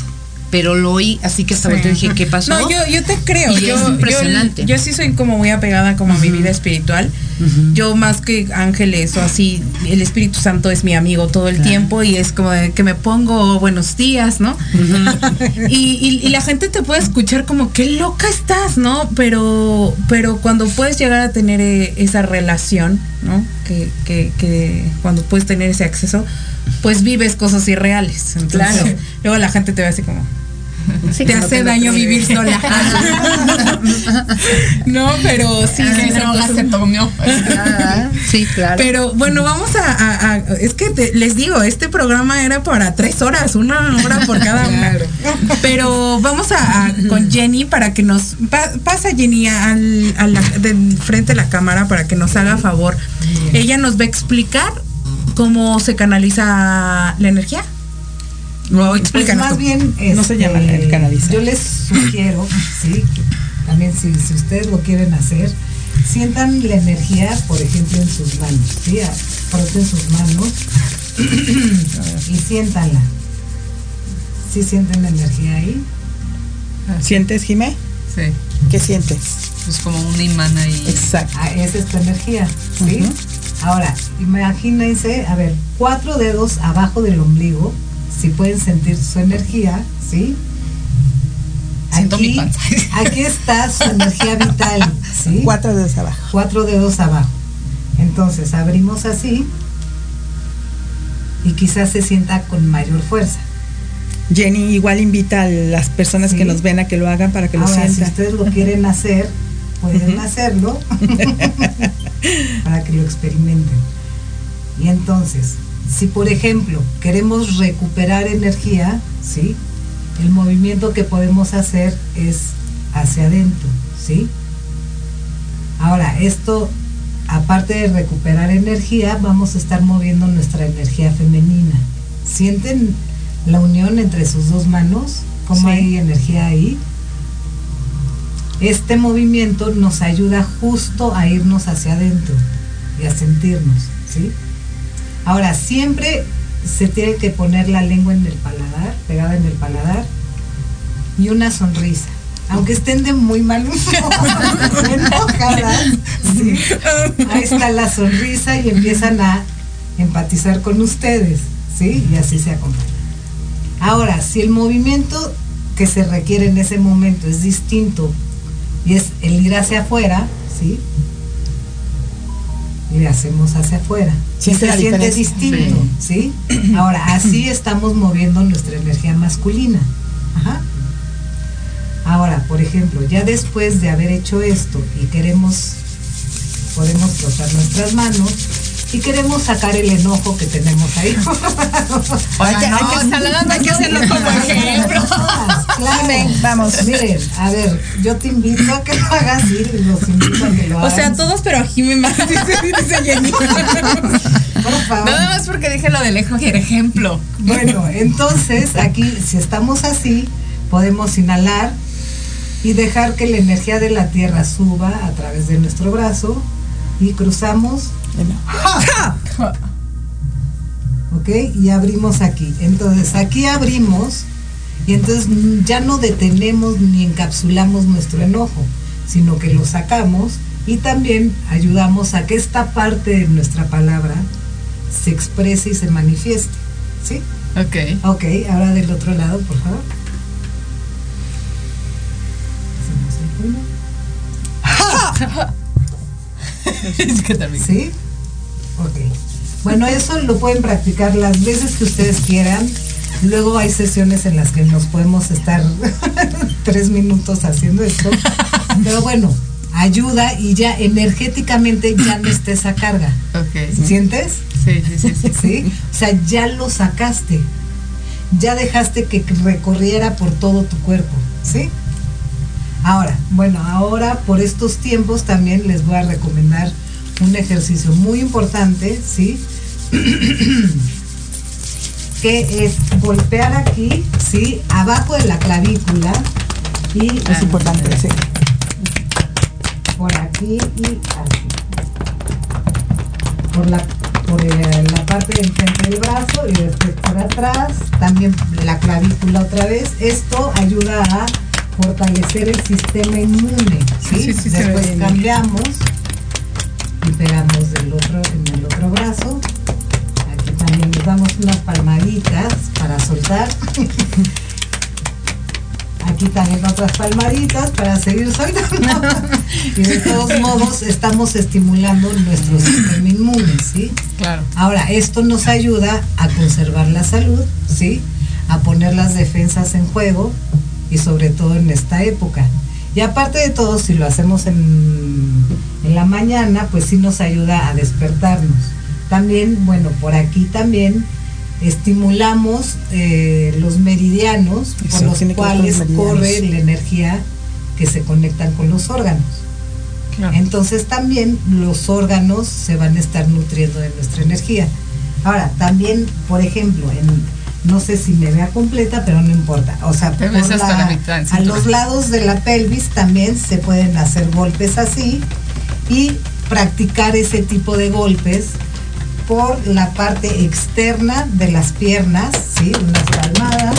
pero lo oí, así que hasta sí. dije, ¿qué pasó? No, yo, yo te creo. Y yo, es impresionante. Yo, yo, sí soy como muy apegada como a mi vida espiritual. Uh -huh. Yo más que ángeles o así, el Espíritu Santo es mi amigo todo el claro. tiempo y es como de que me pongo buenos días, ¿no? Uh *laughs* -huh. y, y, y, la gente te puede escuchar como, qué loca estás, ¿no? Pero, pero cuando puedes llegar a tener esa relación, ¿no? Que, que, que cuando puedes tener ese acceso, pues vives cosas irreales. Entonces, claro. Luego la gente te ve así como, Sí, te hace daño vivir sola. *laughs* no, pero sí, sí, droga se tomó. *laughs* sí, claro. Pero bueno, vamos a, a, a es que te, les digo, este programa era para tres horas, una hora por cada claro. una. Pero vamos a, con Jenny para que nos pa, pasa Jenny al, a la, del frente de la cámara para que nos haga favor. Ella nos va a explicar cómo se canaliza la energía. No, pues más bien no se llama este, el canalizar. Yo les sugiero, *laughs* sí, también si, si, ustedes lo quieren hacer, sientan la energía, por ejemplo, en sus manos, ¿sí? Froten sus manos *clears throat* y siéntanla. ¿Sí sienten la energía ahí? ¿Sientes, Jimé? Sí. ¿Qué sientes? Pues como un imán ahí. Exacto. Ah, esa es tu energía, ¿sí? Uh -huh. Ahora, imagínense, a ver, cuatro dedos abajo del ombligo, si pueden sentir su energía, ¿sí? Siento aquí, mi panza. *laughs* aquí está su energía vital, ¿sí? Cuatro dedos abajo. Cuatro dedos abajo. Entonces, abrimos así y quizás se sienta con mayor fuerza. Jenny igual invita a las personas ¿Sí? que nos ven a que lo hagan para que Ahora, lo sientan. Si ustedes lo quieren *laughs* hacer, pueden uh -huh. hacerlo *laughs* para que lo experimenten. Y entonces, si por ejemplo queremos recuperar energía, ¿sí? El movimiento que podemos hacer es hacia adentro, ¿sí? Ahora, esto, aparte de recuperar energía, vamos a estar moviendo nuestra energía femenina. ¿Sienten la unión entre sus dos manos? ¿Cómo sí. hay energía ahí? Este movimiento nos ayuda justo a irnos hacia adentro y a sentirnos, ¿sí? Ahora, siempre se tiene que poner la lengua en el paladar, pegada en el paladar, y una sonrisa. Aunque estén de muy mal humor, *laughs* enojadas, ahí está la sonrisa y empiezan a empatizar con ustedes, ¿sí? Y así se acompañan. Ahora, si el movimiento que se requiere en ese momento es distinto y es el ir hacia afuera, ¿sí? Le hacemos hacia afuera. Sí, se siente distinto, ¿sí? ¿sí? *clears throat* Ahora, así *clears throat* estamos moviendo nuestra energía masculina. Ajá. Ahora, por ejemplo, ya después de haber hecho esto y queremos, podemos frotar nuestras manos y queremos sacar el enojo que tenemos ahí. Hay, *laughs* no, hay que, hay que hacerlo como ejemplo. Claro, vamos. Miren, a ver, yo te invito a que lo hagas y los invito a que lo hagas. O sea, todos, pero a Jimmy más, dice Jenny. Por favor. Nada más porque dije lo del ejemplo. Bueno, entonces aquí, si estamos así, podemos inhalar y dejar que la energía de la tierra suba a través de nuestro brazo y cruzamos ok y abrimos aquí entonces aquí abrimos y entonces ya no detenemos ni encapsulamos nuestro enojo sino que lo sacamos y también ayudamos a que esta parte de nuestra palabra se exprese y se manifieste ¿sí? ok ok ahora del otro lado por favor *laughs* es que también. ¿Sí? Ok. Bueno, eso lo pueden practicar las veces que ustedes quieran. Luego hay sesiones en las que nos podemos estar *laughs* tres minutos haciendo esto. Pero bueno, ayuda y ya energéticamente ya no esté esa carga. Okay. ¿Sientes? Sí, sí, sí, sí. *laughs* ¿Sí? O sea, ya lo sacaste. Ya dejaste que recorriera por todo tu cuerpo. ¿Sí? Ahora, bueno, ahora por estos tiempos también les voy a recomendar un ejercicio muy importante, ¿sí? *clears throat* que es golpear aquí, ¿sí? Abajo de la clavícula y Es importante, sí. por aquí y aquí. Por la, por eh, la parte de enfrente del brazo y después por atrás, también la clavícula otra vez. Esto ayuda a fortalecer el sistema inmune, ¿sí? Después cambiamos pegamos del otro, en el otro brazo. Aquí también nos damos unas palmaditas para soltar. *laughs* Aquí también otras palmaditas para seguir soltando. *laughs* y de todos modos estamos estimulando nuestro sistema inmune, ¿sí? Claro. Ahora, esto nos ayuda a conservar la salud, ¿sí? A poner las defensas en juego y sobre todo en esta época. Y aparte de todo, si lo hacemos en, en la mañana, pues sí nos ayuda a despertarnos. También, bueno, por aquí también estimulamos eh, los meridianos por los cuales los corre la energía que se conectan con los órganos. Claro. Entonces también los órganos se van a estar nutriendo de nuestra energía. Ahora, también, por ejemplo, en no sé si me vea completa, pero no importa. O sea, por la- la a los lados de la pelvis también se pueden hacer golpes así y practicar ese tipo de golpes por la parte externa de las piernas, ¿sí? Unas palmadas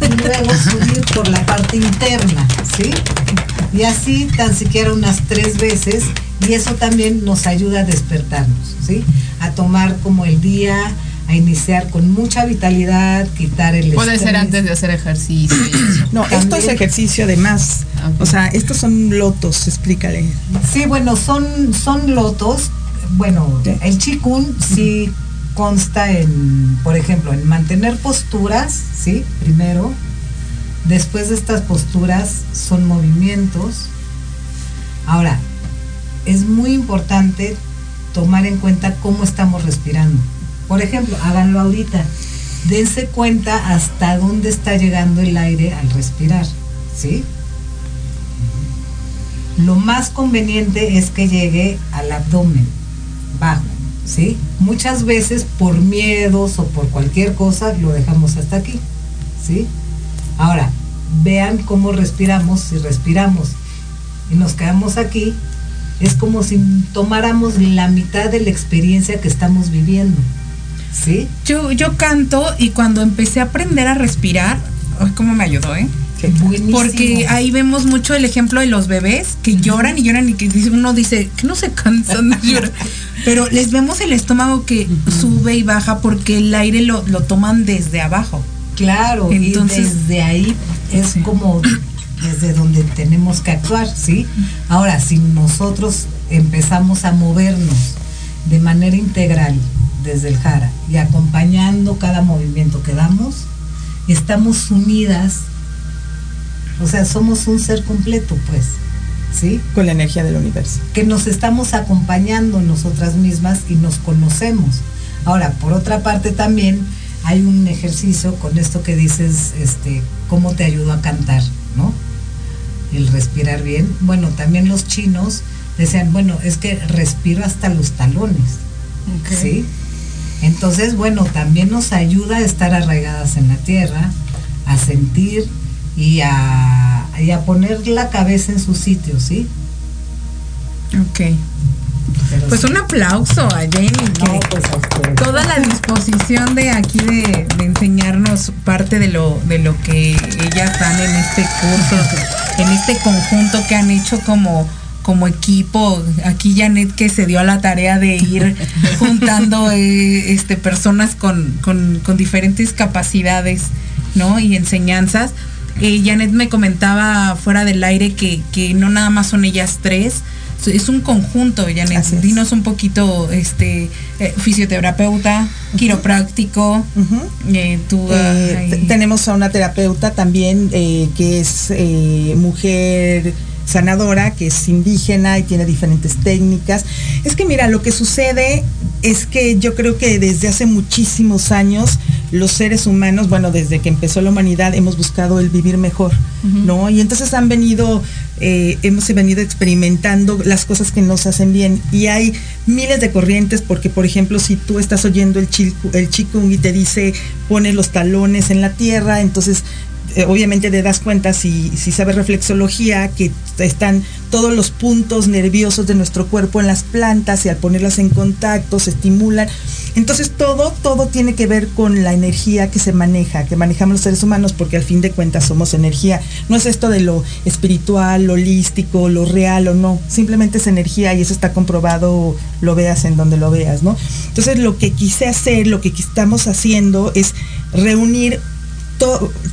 y luego subir por la parte interna, ¿sí? Y así tan siquiera unas tres veces y eso también nos ayuda a despertarnos, ¿sí? A tomar como el día, a iniciar con mucha vitalidad, quitar el Puede ser antes de hacer ejercicio. No, esto es También- ejercicio además. Ah, ok. O sea, estos son lotos, explícale. Sí, bueno, son, son lotos. Bueno, Sí. el chikun sí consta en, por ejemplo, en mantener posturas, ¿sí? Primero. Después de estas posturas son movimientos. Ahora, es muy importante tomar en cuenta cómo estamos respirando. Por ejemplo, háganlo ahorita. Dense cuenta hasta dónde está llegando el aire al respirar, ¿sí? Lo más conveniente es que llegue al abdomen bajo, ¿sí? Muchas veces por miedos o por cualquier cosa lo dejamos hasta aquí, ¿sí? Ahora, vean cómo respiramos, si respiramos y nos quedamos aquí, es como si tomáramos la mitad de la experiencia que estamos viviendo, ¿sí? Yo, yo canto y cuando empecé a aprender a respirar, ay, cómo me ayudó, ¿eh? Buenísimo. Porque ahí vemos mucho el ejemplo de los bebés que lloran y lloran y que uno dice que no se cansan de llorar. *laughs* Pero les vemos el estómago que sube y baja porque el aire lo, lo toman desde abajo. Claro, Entonces- y desde ahí es Sí. como desde donde tenemos que actuar, ¿sí? Ahora, si nosotros empezamos a movernos de manera integral desde el jara y acompañando cada movimiento que damos, estamos unidas, o sea, somos un ser completo, pues, ¿sí? Con la energía del universo. que nos estamos acompañando nosotras mismas y nos conocemos. Ahora, por otra parte también hay un ejercicio con esto que dices, este, cómo te ayudo a cantar, ¿no? El respirar bien. Bueno, también los chinos decían, bueno, es que respiro hasta los talones. ¿sí? Entonces, bueno, también nos ayuda a estar arraigadas en la tierra, a sentir y a, y a poner la cabeza en su sitio, ¿sí? Ok. Pero Pues sí. un aplauso a Jenny. que No, pues a toda la disposición de aquí de, de enseñarnos parte de lo de lo que ellas dan en este curso, en este conjunto que han hecho como como equipo, aquí Janet que se dio a la tarea de ir *laughs* juntando eh, este personas con, con, con diferentes capacidades, ¿no? Y enseñanzas. Eh, Janet me comentaba fuera del aire que, que no nada más son ellas tres, es un conjunto, Janet. Dinos un poquito, este, eh, fisioterapeuta, quiropráctico, eh, tú, Eh, ay, te- tenemos a una terapeuta también que es mujer sanadora, que es indígena y tiene diferentes técnicas. Es que mira, lo que sucede es que yo creo que desde hace muchísimos años los seres humanos, bueno, desde que empezó la humanidad hemos buscado el vivir mejor, ¿no? Y entonces han venido, eh, hemos venido experimentando las cosas que nos hacen bien. Y hay miles de corrientes porque, por ejemplo, si tú estás oyendo el, chiku, el chikung y te dice, pone los talones en la tierra, entonces eh, obviamente te das cuenta si, si sabes reflexología que están todos los puntos nerviosos de nuestro cuerpo en las plantas y al ponerlas en contacto se estimulan. Entonces todo, todo tiene que ver con la energía que se maneja, que manejamos los seres humanos, porque al fin de cuentas somos energía. No es esto de lo espiritual, lo holístico, lo real o no. Simplemente es energía y eso está comprobado, lo veas en donde lo veas, ¿no? Entonces lo que quise hacer, lo que estamos haciendo es reunir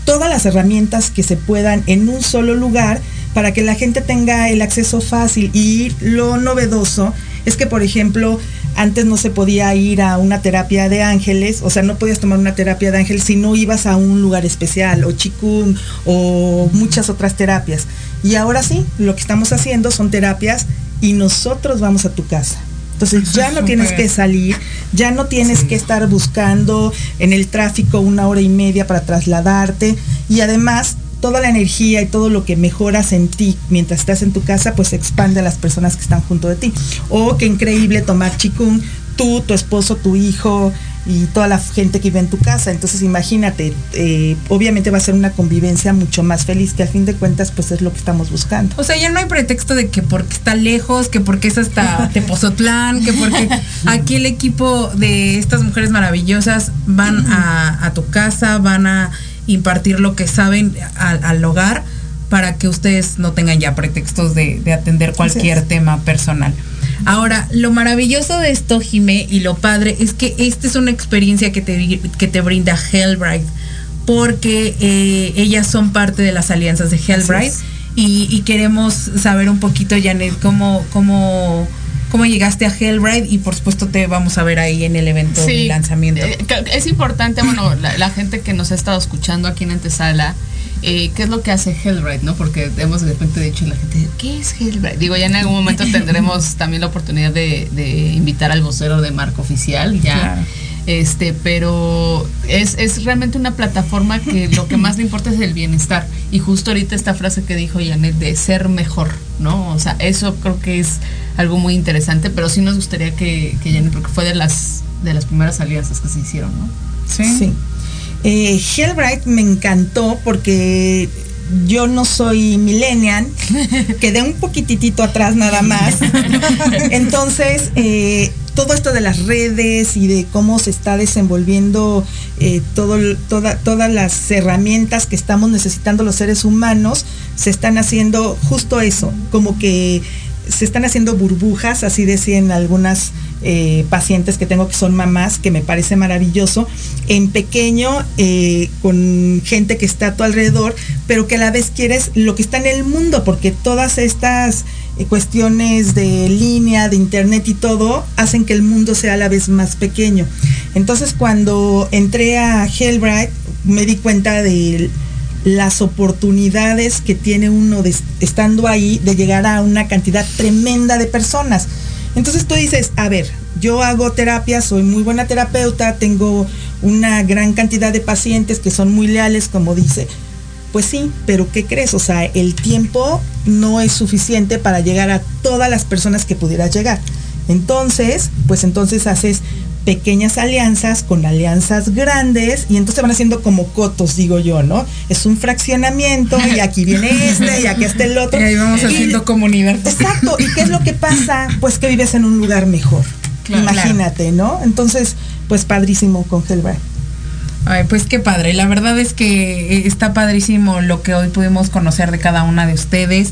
todas las herramientas que se puedan en un solo lugar para que la gente tenga el acceso fácil. Y lo novedoso es que, por ejemplo, antes no se podía ir a una terapia de ángeles, o sea, no podías tomar una terapia de ángeles si no ibas a un lugar especial, o chikung, o muchas otras terapias. Y ahora sí, lo que estamos haciendo son terapias y nosotros vamos a tu casa. Entonces ya no tienes que salir, ya no tienes que estar buscando en el tráfico una hora y media para trasladarte. Y además toda la energía y todo lo que mejoras en ti mientras estás en tu casa, pues expande a las personas que están junto de ti. O qué increíble tomar chikung, tú, tu esposo, tu hijo, y toda la gente que vive en tu casa. Entonces imagínate, eh, obviamente va a ser una convivencia mucho más feliz, que al fin de cuentas pues es lo que estamos buscando. O sea, ya no hay pretexto de que porque está lejos, que porque es hasta *laughs* Tepozotlán, que porque aquí el equipo de estas mujeres maravillosas van a, tu casa, van a impartir lo que saben al, hogar para que ustedes no tengan ya pretextos de, atender cualquier tema personal. Ahora, lo maravilloso de esto, Jimé, y lo padre, es que esta es una experiencia que te, que te brinda Hellbright, porque eh, ellas son parte de las alianzas de Hellbright. Y, queremos saber un poquito, Janet, cómo, cómo, cómo llegaste a Hellbright y por supuesto te vamos a ver ahí en el evento de lanzamiento. Eh, es importante, bueno, la, gente que nos ha estado escuchando aquí en Antesala, eh, qué es lo que hace Hellbright, ¿no? Porque hemos de repente dicho la gente, ¿qué es Hellbright? Digo, ya en algún momento *laughs* tendremos también la oportunidad de, invitar al vocero de marca oficial, ya. Este, pero es, es realmente una plataforma que *laughs* lo que más le importa es el bienestar. Y justo ahorita esta frase que dijo Janet de ser mejor, ¿no? O sea, eso creo que es algo muy interesante, pero sí nos gustaría que, que Janet, porque fue de las, de las primeras alianzas que se hicieron, ¿no? Sí. sí. Eh, Hellbright me encantó porque yo no soy millennial, *laughs* quedé un poquitito atrás nada más. *laughs* Entonces, eh, todo esto de las redes y de cómo se está desenvolviendo eh, todo, todas las herramientas que estamos necesitando los seres humanos, se están haciendo justo eso, como que se están haciendo burbujas, así decían algunas eh, pacientes que tengo que son mamás, que me parece maravilloso, en pequeño, eh, con gente que está a tu alrededor, pero que a la vez quieres lo que está en el mundo, porque todas estas eh, cuestiones de línea, de internet y todo, hacen que el mundo sea a la vez más pequeño. Entonces cuando entré a Hellbright, me di cuenta de las oportunidades que tiene uno estando ahí de llegar a una cantidad tremenda de personas. Entonces tú dices, a ver, yo hago terapia, soy muy buena terapeuta, tengo una gran cantidad de pacientes que son muy leales, como dice. Pues sí, pero ¿qué crees? O sea, el tiempo no es suficiente para llegar a todas las personas que pudieras llegar. Entonces, pues entonces haces pequeñas alianzas con alianzas grandes y entonces van haciendo como cotos, digo yo, ¿no? Es un fraccionamiento y *laughs* aquí viene este y aquí está el otro. Y ahí vamos haciendo comunidad. Exacto. ¿Y qué es lo que pasa? Pues que vives en un lugar mejor. Imagínate, ¿no? Entonces, pues padrísimo con Hellbright. Ay, pues qué padre. La verdad es que eh, está padrísimo lo que hoy pudimos conocer de cada una de ustedes.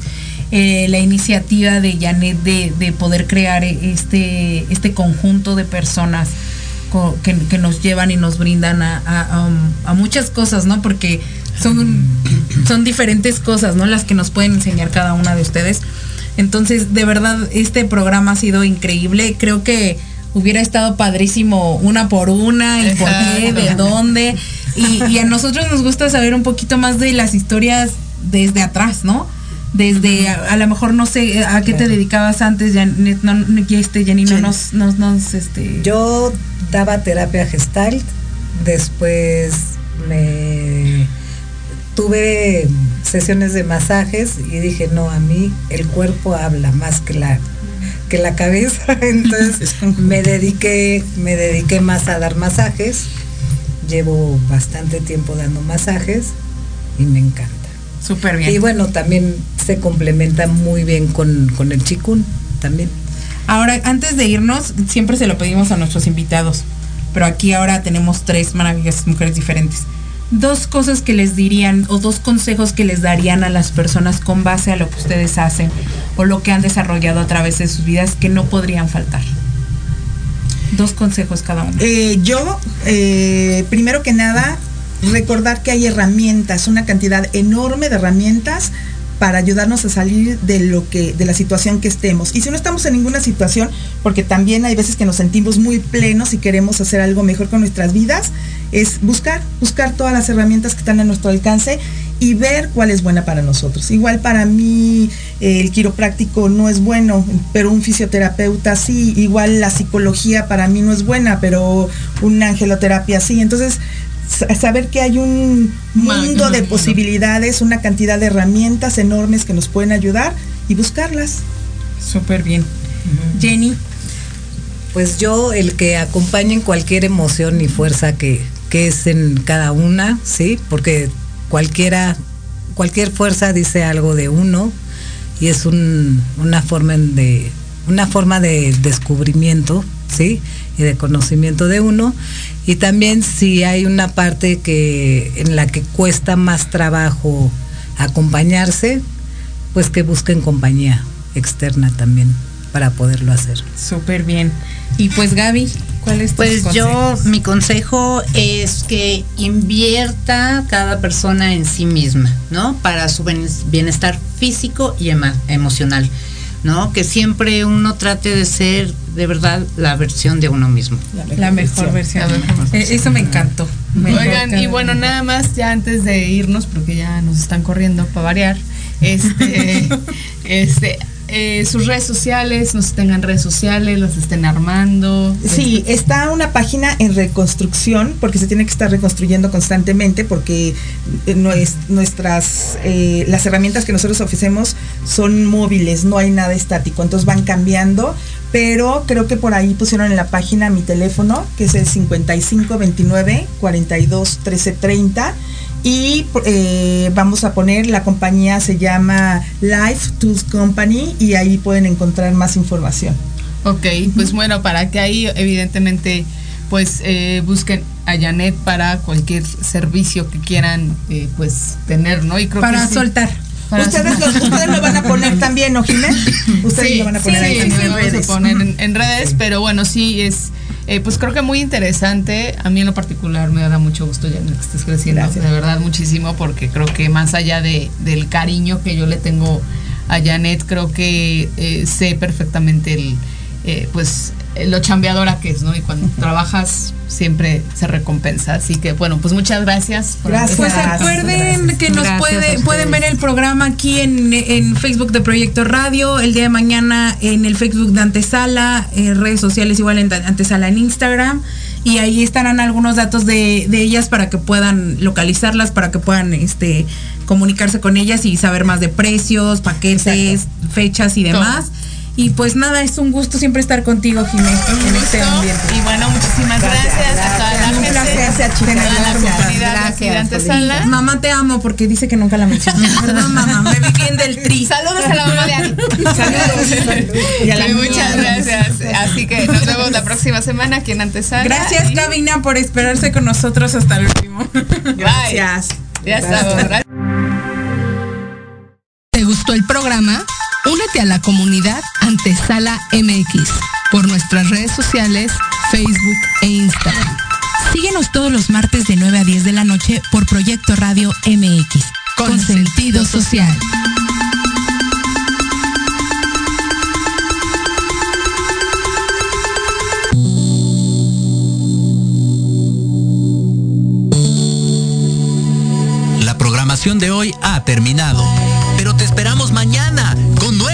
Eh, la iniciativa de Janet de, poder crear este, este conjunto de personas que, nos llevan y nos brindan a, muchas cosas, ¿no? Porque son, son diferentes cosas, ¿no? Las que nos pueden enseñar cada una de ustedes. Entonces, de verdad, este programa ha sido increíble. Creo que hubiera estado padrísimo una por una y por qué, de dónde. y, a nosotros nos gusta saber un poquito más de las historias desde atrás, ¿no? Desde a, lo mejor no sé a qué te dedicabas antes ya no, este Janino nos, nos, nos este yo daba terapia gestalt después me tuve sesiones de masajes y dije, no, a mí el cuerpo habla más que la que la cabeza. *laughs* Entonces me dediqué, me dediqué más a dar masajes. Llevo bastante tiempo dando masajes y me encanta. Súper bien. Y bueno, también se complementa muy bien con, con el chikun también. Ahora, antes de irnos, siempre se lo pedimos a nuestros invitados, pero aquí ahora tenemos tres maravillosas mujeres diferentes. Dos cosas que les dirían o dos consejos que les darían a las personas con base a lo que ustedes hacen o lo que han desarrollado a través de sus vidas que no podrían faltar. Dos consejos cada uno. Eh, yo, eh, primero que nada, recordar que hay herramientas, una cantidad enorme de herramientas para ayudarnos a salir de lo que de la situación que estemos. Y si no estamos en ninguna situación, porque también hay veces que nos sentimos muy plenos y queremos hacer algo mejor con nuestras vidas, es buscar, buscar todas las herramientas que están a nuestro alcance y ver cuál es buena para nosotros. Igual para mí eh, el quiropráctico no es bueno, pero un fisioterapeuta sí, igual la psicología para mí no es buena, pero una angeloterapia sí. Entonces, saber que hay un mundo de posibilidades, una cantidad de herramientas enormes que nos pueden ayudar y buscarlas. Súper bien. Jenny. Pues yo el que acompañen cualquier emoción y fuerza que, que es en cada una, ¿sí? Porque cualquiera, cualquier fuerza dice algo de uno y es un, una forma de una forma de descubrimiento, ¿sí? Y de conocimiento de uno. Y también si hay una parte que en la que cuesta más trabajo acompañarse, pues que busquen compañía externa también para poderlo hacer. Súper bien. Y pues Gaby, ¿cuál es tu Pues yo, mi consejo es que invierta cada persona en sí misma, ¿no? Para su bienestar físico y emocional. ¿No? Que siempre uno trate de ser de verdad la versión de uno mismo. La mejor, versión. Eh, eso me encantó. Oigan, y bueno, nada más ya antes de irnos, porque ya nos están corriendo para variar, este, *laughs* este, eh, sus redes sociales, no tengan redes sociales, las estén armando. Sí, está una página en reconstrucción, porque se tiene que estar reconstruyendo constantemente, porque eh, nuestras, eh, las herramientas que nosotros ofrecemos son móviles, no hay nada estático, entonces van cambiando, pero creo que por ahí pusieron en la página mi teléfono, que es el 5529 42 13 30 y eh, vamos a poner, la compañía se llama Life Tools Company y ahí pueden encontrar más información. Ok, pues bueno, para que ahí evidentemente pues eh, busquen a Janet para cualquier servicio que quieran eh, pues tener, ¿no? Y creo para soltar. ustedes, lo, ustedes lo van a poner *laughs* también, ¿no, Jiménez? Ustedes lo van a poner ahí en, redes. en, redes, pero bueno, sí es eh, pues creo que muy interesante. A mí en lo particular me da mucho gusto ya que estés creciendo. De verdad, muchísimo, porque creo que más allá de, del cariño que yo le tengo a Janet, creo que eh, sé perfectamente el, eh, pues lo chambeadora que es, ¿no? Y cuando trabajas siempre se recompensa. Así que bueno, pues muchas gracias. gracias. Pues recuerden que nos pueden ver el programa aquí en, Facebook de Proyecto Radio, el día de mañana en el Facebook de Antesala, en redes sociales igual en Antesala en Instagram. Y ahí estarán algunos datos de, ellas para que puedan localizarlas, para que puedan este comunicarse con ellas y saber más de precios, paquetes, fechas y demás. Y pues nada, es un gusto siempre estar contigo, Jiménez, en este ambiente. Y bueno, muchísimas gracias, a toda la gente. Gracias, a la comunidad gracias, de Mamá te amo porque dice que nunca la mencioné. *laughs* Perdón, mamá, me vi bien del tri. *laughs* Saludos a la mamá de Ani. Saludos. muchas gracias. Así que nos vemos la próxima semana aquí en Antesala. Gracias, Cabina, por esperarse con nosotros hasta el último. Gracias. Ya estamos. ¿Te gustó el programa? Únete a la comunidad Antesala MX por nuestras redes sociales, Facebook e Instagram. Síguenos todos los martes de 9 a 10 de la noche por Proyecto Radio MX, con, sentido social. La programación de hoy ha terminado, pero te esperamos mañana con